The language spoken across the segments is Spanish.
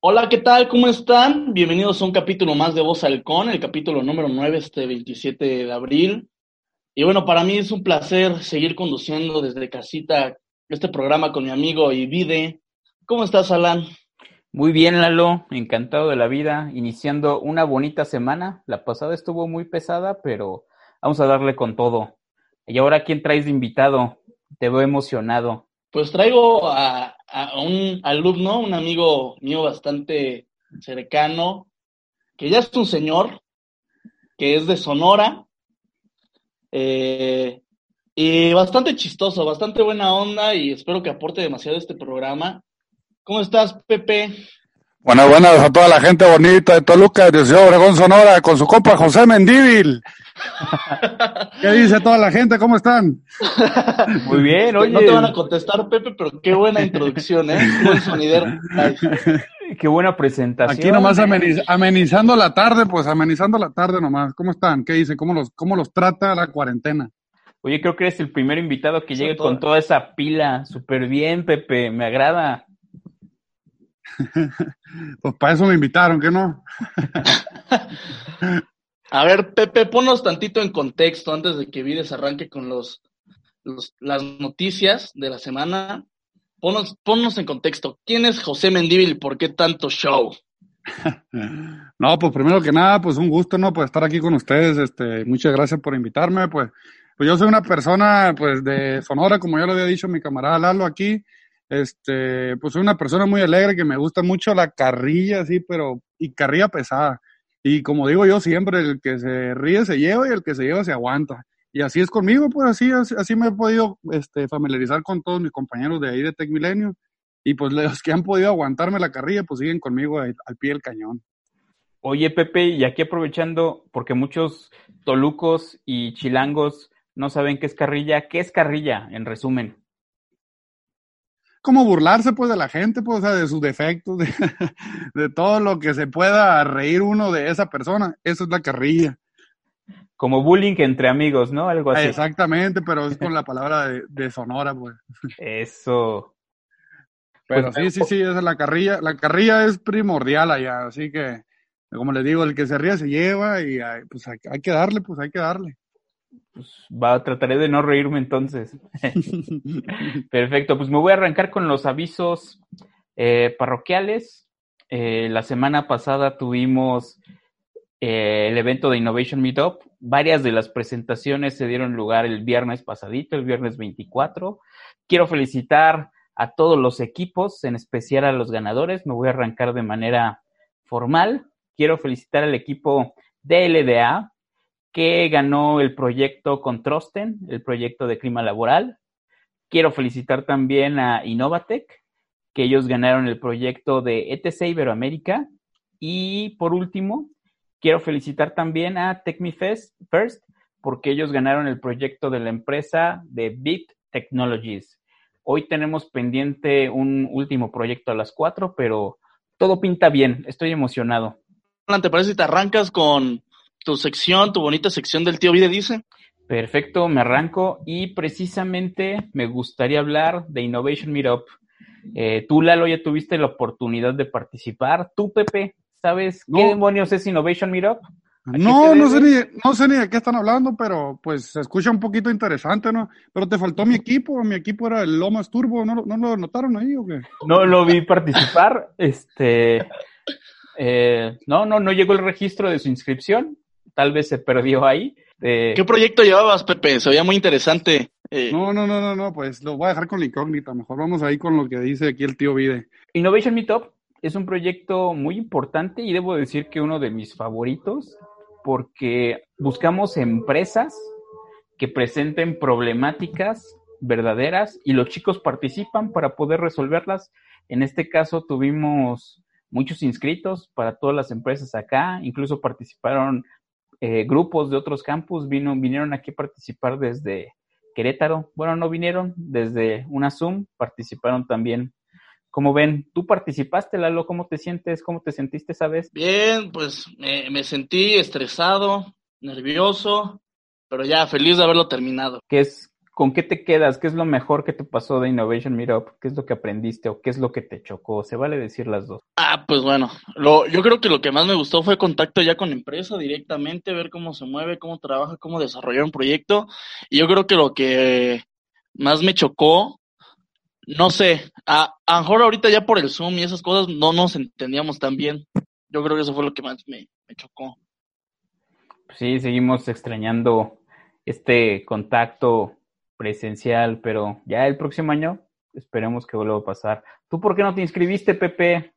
Hola, ¿qué tal? ¿Cómo están? Bienvenidos a un capítulo más de Voz Halcón, el capítulo número 9, este 27 de abril. Y bueno, para mí es un placer seguir conduciendo desde casita este programa con mi amigo Ivide. ¿Cómo estás, Alan? Muy bien, Lalo, encantado de la vida, iniciando una bonita semana. La pasada estuvo muy pesada, pero vamos a darle con todo. Y ahora, ¿quién traes de invitado? Te veo emocionado. Pues traigo a, a un alumno, un amigo mío bastante cercano, que ya es un señor, que es de Sonora, eh, y bastante chistoso, bastante buena onda, y espero que aporte demasiado este programa. ¿Cómo estás, Pepe? Buenas, buenas a toda la gente bonita de Toluca, de Ciudad Obregón, Sonora, con su compa José Mendívil. ¿Qué dice toda la gente? ¿Cómo están? Muy bien, oye. No te van a contestar, Pepe, pero qué buena introducción, ¿eh? Buen sonidero. Ay. Qué buena presentación. Aquí nomás ameniz- amenizando la tarde, pues amenizando la tarde nomás. ¿Cómo están? ¿Qué dice? ¿Cómo los, cómo los trata la cuarentena? Oye, creo que eres el primer invitado que llegue con toda esa pila. Súper bien, Pepe, me agrada. Pues para eso me invitaron, ¿qué no? A ver, Pepe, ponnos tantito en contexto antes de que Vides arranque con los, los- las noticias de la semana. Ponnos, ponnos en contexto. ¿Quién es José Mendívil y por qué tanto show? No, pues primero que nada, pues un gusto, ¿no? Pues estar aquí con ustedes, este, muchas gracias por invitarme, pues, pues yo soy una persona, pues, de Sonora, como ya lo había dicho mi camarada Lalo aquí, este, pues soy una persona muy alegre que me gusta mucho la carrilla, sí, pero, y carrilla pesada, y como digo yo siempre, el que se ríe se lleva y el que se lleva se aguanta, y así es conmigo, pues así, así, así me he podido, este, familiarizar con todos mis compañeros de ahí de Tech Milenio, y pues los que han podido aguantarme la carrilla, pues siguen conmigo al pie del cañón. Oye, Pepe, y aquí aprovechando, porque muchos tolucos y chilangos no saben qué es carrilla. ¿Qué es carrilla, en resumen? Como burlarse pues de la gente, pues, o sea, de sus defectos, de, de todo lo que se pueda reír uno de esa persona. Eso es la carrilla. Como bullying entre amigos, ¿no? Algo así. Exactamente, pero es con la palabra de, de Sonora, pues. Eso. Pero Pues, sí, sí, sí, esa es la carrilla. La carrilla es primordial allá, así que, como les digo, el que se ríe se lleva y pues hay, hay que darle, pues hay que darle. Pues va, trataré de no reírme entonces. Perfecto, pues me voy a arrancar con los avisos eh, parroquiales. Eh, la semana pasada tuvimos eh, el evento de Innovation Meetup. Varias de las presentaciones se dieron lugar el viernes pasadito, el viernes 24. Quiero felicitar a todos los equipos, en especial a los ganadores. Me voy a arrancar de manera formal. Quiero felicitar al equipo de LDA, que ganó el proyecto con Trosten, el proyecto de clima laboral. Quiero felicitar también a Innovatec, que ellos ganaron el proyecto de ETC Iberoamérica. Y por último, quiero felicitar también a TechMeFest First, porque ellos ganaron el proyecto de la empresa de Bit Technologies. Hoy tenemos pendiente un último proyecto a las cuatro, pero todo pinta bien. Estoy emocionado. ¿te parece te arrancas con tu sección, tu bonita sección del tío Vide dice? Perfecto, me arranco y precisamente me gustaría hablar de Innovation Meetup. Eh, tú, Lalo, ya tuviste la oportunidad de participar. Tú, Pepe, ¿sabes No. qué demonios es Innovation Meetup? ¿A qué No, no sé, ni, no sé ni de qué están hablando, pero pues se escucha un poquito interesante, ¿no? Pero te faltó mi equipo, mi equipo era el Lomas Turbo, ¿no, lo- no lo notaron ahí o qué? No lo vi participar. Este, eh, no, no, no llegó el registro de su inscripción. Tal vez se perdió ahí. Eh, ¿Qué proyecto llevabas, Pepe? Se veía muy interesante. Eh, No, no, no, no, no, pues lo voy a dejar con la incógnita, mejor vamos ahí con lo que dice aquí el tío Vide. Innovation Meetup es un proyecto muy importante y debo decir que uno de mis favoritos. porque buscamos empresas que presenten problemáticas verdaderas y los chicos participan para poder resolverlas. En este caso tuvimos muchos inscritos para todas las empresas acá, incluso participaron eh, grupos de otros campus, vino, vinieron aquí a participar desde Querétaro. Bueno, no vinieron, desde una Zoom participaron también. Como ven, tú participaste, Lalo, ¿cómo te sientes? ¿Cómo te sentiste esa vez? Bien, pues me sentí estresado, nervioso, pero ya feliz de haberlo terminado. ¿Qué es, ¿Con qué te quedas? ¿Qué es lo mejor que te pasó de Innovation Meetup? ¿Qué es lo que aprendiste o qué es lo que te chocó? Se vale decir las dos. Ah, pues bueno, lo, yo creo que lo que más me gustó fue contacto ya con empresa directamente, ver cómo se mueve, cómo trabaja, cómo desarrollar un proyecto. Y yo creo que lo que más me chocó, no sé, a, a lo mejor ahorita ya por el Zoom y esas cosas no nos entendíamos tan bien. Yo creo que eso fue lo que más me, me chocó. Sí, seguimos extrañando este contacto presencial, pero ya el próximo año esperemos que vuelva a pasar. ¿Tú por qué no te inscribiste, Pepe?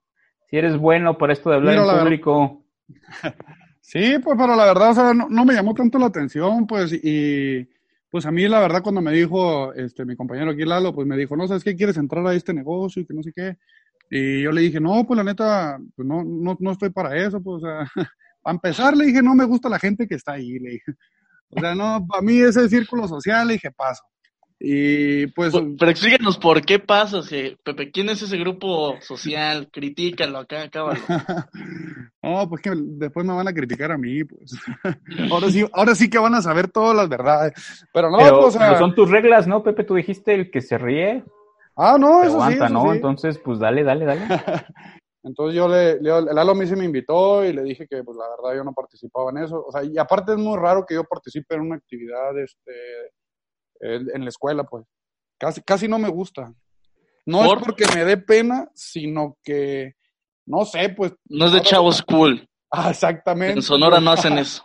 Si eres bueno para esto de hablar en público. Sí, pues pero la verdad, o sea, no, me llamó tanto la atención, pues, y pues a mí la verdad cuando me dijo, este, mi compañero aquí Lalo, pues me dijo, no, ¿sabes qué? ¿Quieres entrar a este negocio? Y que no sé qué. Y yo le dije, no, pues la neta, pues no, no, no estoy para eso, pues, o sea, para empezar le dije, no me gusta la gente que está ahí, le dije. O sea, no, para mí ese círculo social, le dije, paso. Y pues. Pero explíquenos por qué pasa, Pepe. ¿Quién es ese grupo social? Critícalo acá, acábalo. no, pues que después me van a criticar a mí, pues. ahora sí, ahora sí que van a saber todas las verdades. Pero no, pues, son tus reglas, ¿no, Pepe? Tú dijiste el que se ríe. Ah, no, eso aguanta, sí, ¿no? Entonces, pues dale, dale, dale. Entonces yo le, le, el Alo a mí se me invitó y le dije que pues la verdad yo no participaba en eso. O sea, y aparte es muy raro que yo participe en una actividad este, en la escuela, pues. Casi, casi no me gusta. No es porque me dé pena, sino que, no sé, pues. No es de chavos cool. Ah, exactamente. En Sonora no hacen eso.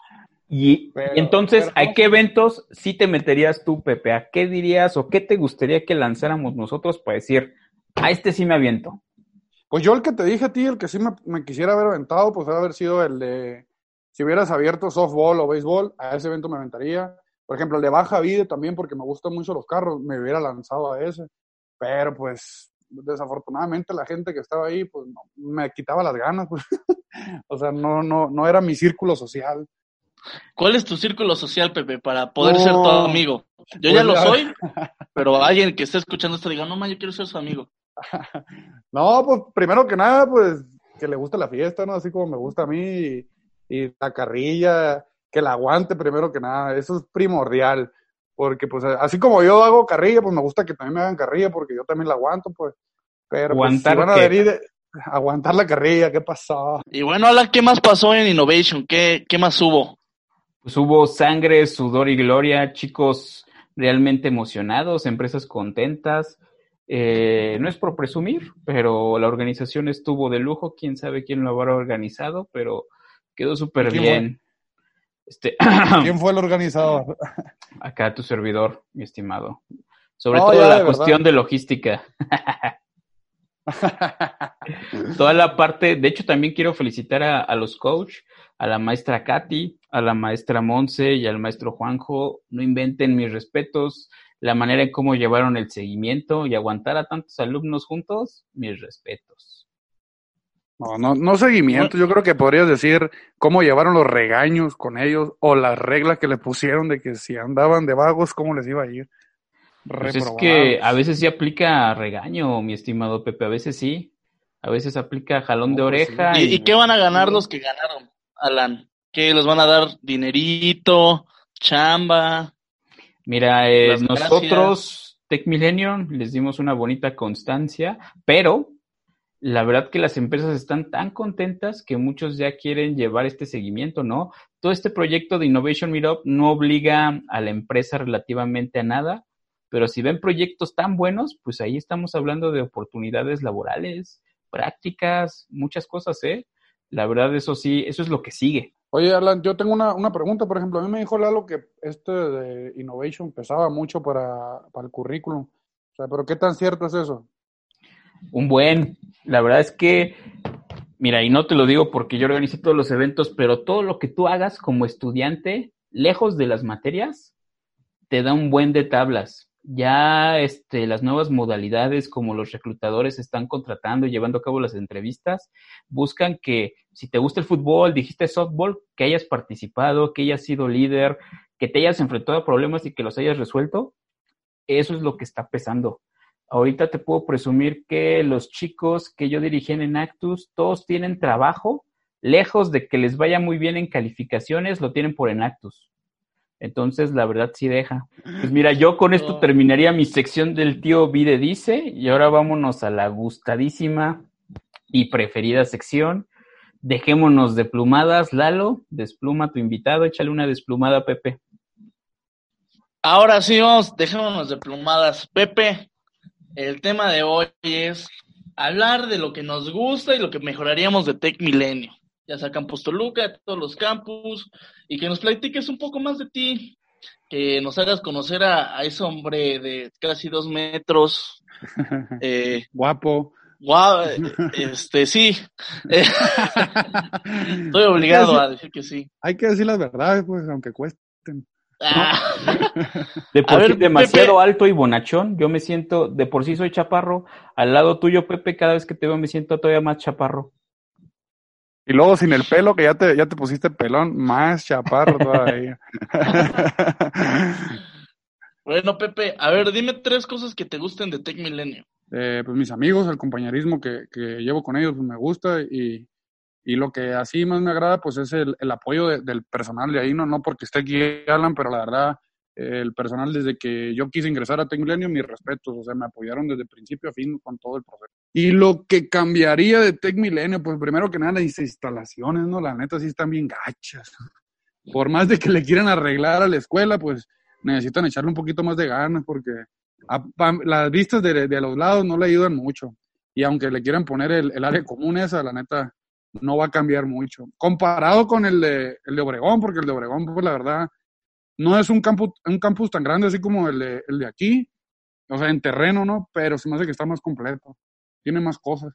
Y, entonces, ¿a qué eventos sí te meterías tú, Pepe? ¿A qué dirías o qué te gustaría que lanzáramos nosotros para decir, a este sí me aviento? Pues yo el que te dije a ti, el que sí me, me quisiera haber aventado, pues debe haber sido el de, si hubieras abierto softball o béisbol, a ese evento me aventaría. Por ejemplo, el de baja vida también, porque me gustan mucho los carros, me hubiera lanzado a ese. Pero pues, desafortunadamente la gente que estaba ahí, pues me quitaba las ganas. Pues. o sea, no, no, no era mi círculo social. ¿Cuál es tu círculo social, Pepe, para poder ser tu amigo? Yo ya pues lo soy, pero alguien que esté escuchando esto diga, no, man, yo quiero ser su amigo. no, pues primero que nada, pues que le guste la fiesta, ¿no? Así como me gusta a mí y la carrilla que la aguante primero que nada, eso es primordial, porque pues así como yo hago carrilla, pues me gusta que también me hagan carrilla porque yo también la aguanto, pues. Pero pues, aguantar a aguantar la carrilla, ¿qué pasó? Y bueno, Alan, ¿qué más pasó en Innovation? ¿Qué, qué más hubo? Pues hubo sangre, sudor y gloria, chicos realmente emocionados, empresas contentas. Eh, no es por presumir, pero la organización estuvo de lujo, quién sabe quién lo habrá organizado, pero quedó súper bien. Este, ¿Quién fue el organizador? Acá tu servidor, mi estimado. Sobre todo la cuestión de logística. Toda la parte, de hecho también quiero felicitar a, los coach, a la maestra Katy, a la maestra Monse y al maestro Juanjo. No inventen mis respetos, la manera en cómo llevaron el seguimiento y aguantar a tantos alumnos juntos, mis respetos. No, no, no seguimiento. Yo creo que podrías decir cómo llevaron los regaños con ellos o las reglas que le pusieron de que si andaban de vagos, cómo les iba a ir. Pues es que a veces sí aplica regaño, mi estimado Pepe. A veces sí. A veces aplica jalón de oreja. ¿Y, qué van a ganar los que ganaron, Alan? ¿Qué les van a dar? ¿Dinerito? ¿Chamba? Mira, eh, nosotros, Tech Millennium, les dimos una bonita constancia, pero la verdad que las empresas están tan contentas que muchos ya quieren llevar este seguimiento, ¿no? Todo este proyecto de Innovation Meetup no obliga a la empresa relativamente a nada, pero si ven proyectos tan buenos, pues ahí estamos hablando de oportunidades laborales, prácticas, muchas cosas, ¿eh? La verdad, eso sí, eso es lo que sigue. Oye, Alan, yo tengo una, una pregunta, por ejemplo, a mí me dijo Lalo que este de Innovation pesaba mucho para, para el currículum. O sea, pero ¿qué tan cierto es eso? un buen. La verdad es que Mira, y no te lo digo porque yo organizo todos los eventos, pero todo lo que tú hagas como estudiante, lejos de las materias, te da un buen de tablas. Ya este, las nuevas modalidades, como los reclutadores están contratando y llevando a cabo las entrevistas, buscan que si te gusta el fútbol, dijiste softball, que hayas participado, que hayas sido líder, que te hayas enfrentado a problemas y que los hayas resuelto. Eso es lo que está pesando. Ahorita te puedo presumir que los chicos que yo dirigí en Actus, todos tienen trabajo, lejos de que les vaya muy bien en calificaciones, lo tienen por Enactus. Entonces, la verdad sí deja. Pues mira, yo con esto terminaría mi sección del tío Vide Dice y ahora vámonos a la gustadísima y preferida sección. Dejémonos de plumadas, Lalo, despluma a tu invitado, échale una desplumada, Pepe. Ahora sí, vamos, dejémonos de plumadas. Pepe, el tema de hoy es hablar de lo que nos gusta y lo que mejoraríamos de Tech Milenio. Ya sea Campus Toluca, de todos los campus, y que nos platiques un poco más de ti, que nos hagas conocer a, ese hombre de casi dos metros. Eh, Guapo. Guau, este, sí. Estoy obligado a decir que sí. Hay que decir las verdades, pues, aunque cuesten. De por sí demasiado alto y bonachón. Yo me siento, de por sí soy chaparro. Al lado tuyo, Pepe, cada vez que te veo me siento todavía más chaparro. Y luego sin el pelo, que ya te, ya te pusiste pelón, más chaparro todavía. bueno, Pepe, a ver, dime tres cosas que te gusten de Tech Milenio. Eh, pues mis amigos, el compañerismo que, que llevo con ellos, pues me gusta y, y lo que así más me agrada, pues es el, el apoyo del personal de ahí, no, no porque esté aquí Alan, pero la verdad, el personal desde que yo quise ingresar a Tecmilenio, mis respetos, o sea, me apoyaron desde principio a fin con todo el proceso. Y lo que cambiaría de Tecmilenio, pues primero que nada, las instalaciones, ¿no? La neta sí están bien gachas. Por más de que le quieran arreglar a la escuela, pues necesitan echarle un poquito más de ganas porque las vistas de, de, los lados no le ayudan mucho. Y aunque le quieran poner el, el área común esa, la neta, no va a cambiar mucho. Comparado con el de, el de Obregón, porque el de Obregón, pues la verdad, no es un campus, un campus tan grande así como el de, el de aquí, o sea, en terreno, ¿no? Pero se me hace que está más completo, tiene más cosas.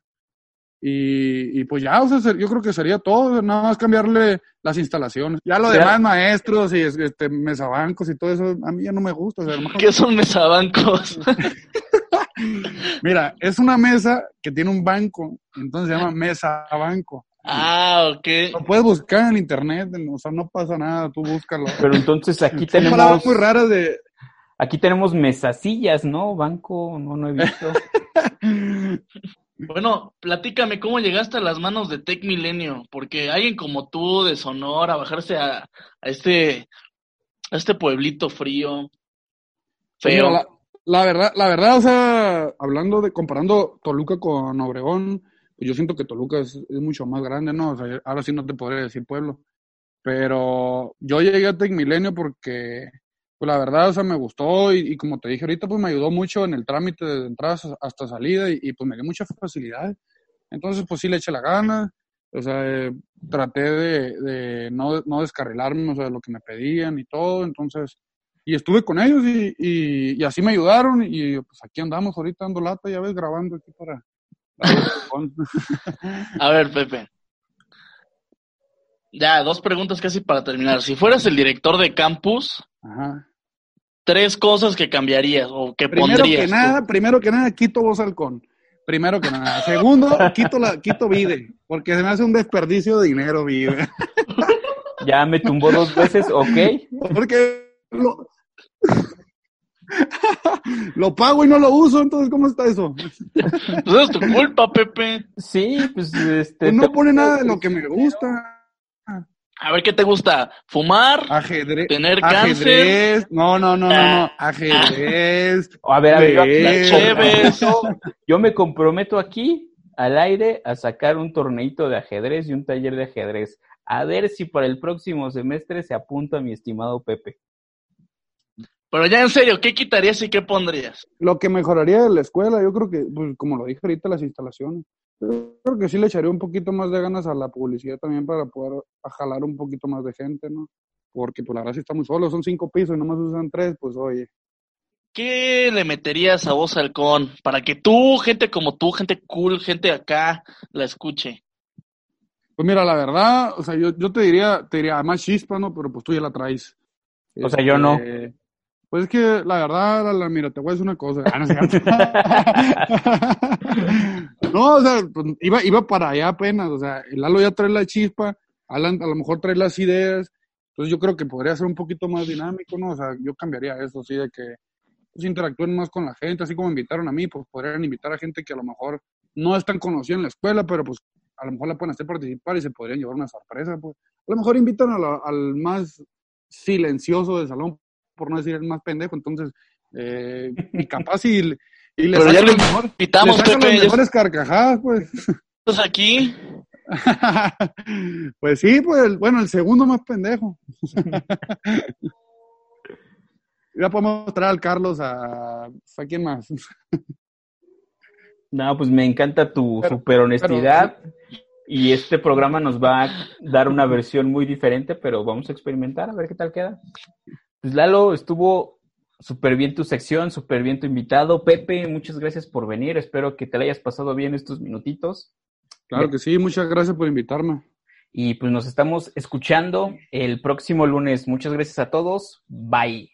Y, y pues ya, o sea, yo creo que sería todo, nada más cambiarle las instalaciones. Ya lo demás, maestros y este, mesabancos y todo eso, a mí ya no me gusta. O sea, ¿Qué son mesabancos? Mira, es una mesa que tiene un banco, entonces se llama mesa banco. Ah, ok. Lo puedes buscar en internet, o sea, no pasa nada, tú búscalo. Pero entonces aquí tenemos... muy raras de... Aquí tenemos mesasillas, ¿no? Banco, no, no he visto. bueno, platícame, ¿cómo llegaste a las manos de Tech Milenio? Porque alguien como tú, de Sonora, bajarse a, a este, a este pueblito frío, feo. la, la, verdad, la verdad, o sea, hablando de, comparando Toluca con Obregón, yo siento que Toluca es, mucho más grande, ¿no? O sea, ahora sí no te podría decir pueblo. Pero yo llegué a Tecmilenio porque, pues la verdad, o sea, me gustó y, como te dije ahorita, pues me ayudó mucho en el trámite de entrada hasta salida y, pues me dio mucha facilidad. Entonces, pues sí le eché la gana, o sea, eh, traté de, de no, no descarrilarme, o sea, de lo que me pedían y todo, entonces, y estuve con ellos y, y, y así me ayudaron y pues aquí andamos ahorita dando lata, ya ves, grabando aquí para, A ver, Pepe. Ya, dos preguntas casi para terminar. Si fueras el director de campus, tres cosas que cambiarías o que primero pondrías. Que nada, primero que nada, quito voz halcón. Primero que nada. Segundo, quito la, quito Vide, porque se me hace un desperdicio de dinero, Vide. Ya me tumbó dos veces, ok. Porque lo, lo pago y no lo uso, entonces ¿cómo está eso? Pues es tu culpa, Pepe. Sí, pues este. Pues no pone nada de lo que me gusta. A ver qué te gusta, fumar, ajedrez, tener ajedrez, cáncer. No, no, no, no, no, ah. ajedrez. A ver, a ver, yo, yo me comprometo aquí al aire a sacar un torneito de ajedrez y un taller de ajedrez. A ver si para el próximo semestre se apunta mi estimado Pepe. Pero ya en serio, ¿qué quitarías y qué pondrías? Lo que mejoraría de la escuela, yo creo que, pues, como lo dije ahorita, las instalaciones. Yo creo que sí le echaría un poquito más de ganas a la publicidad también para poder jalar un poquito más de gente, ¿no? Porque pues la verdad sí está muy solo, son cinco pisos y nomás usan tres, pues oye. ¿Qué le meterías a vos, Halcón, para que tú, gente como tú, gente cool, gente acá, la escuche? Pues mira, la verdad, o sea, yo, yo te diría, te diría más chispa, ¿no? Pero pues tú ya la traes. O sea, yo no. Este, Pues es que la verdad, la, la- mira, te voy a decir una cosa. Ah, no, no, o sea, pues, iba, iba para allá apenas. O sea, el Lalo ya trae la chispa, Alan a lo mejor trae las ideas. Entonces yo creo que podría ser un poquito más dinámico, ¿no? O sea, yo cambiaría eso, sí, de que pues, interactúen más con la gente, así como invitaron a mí, pues podrían invitar a gente que a lo mejor no es tan conocida en la escuela, pero pues a lo mejor la pueden hacer participar y se podrían llevar una sorpresa, pues. A lo mejor invitan a la- al más silencioso del salón, por no decir el más pendejo, entonces, eh, y capaz y, y le sacan lo las mejor- le sacan Pepe. mejores carcajadas, pues. estás aquí. pues sí, pues, bueno, el segundo más pendejo. ya podemos traer al Carlos a, a quién más. No, pues me encanta tu Pero- super honestidad y este programa nos va a dar una versión muy diferente, pero vamos a experimentar a ver qué tal queda. Pues Lalo, estuvo súper bien tu sección, súper bien tu invitado. Pepe, muchas gracias por venir. Espero que te la hayas pasado bien estos minutitos. Claro que sí, muchas gracias por invitarme. Y pues nos estamos escuchando el próximo lunes. Muchas gracias a todos. Bye.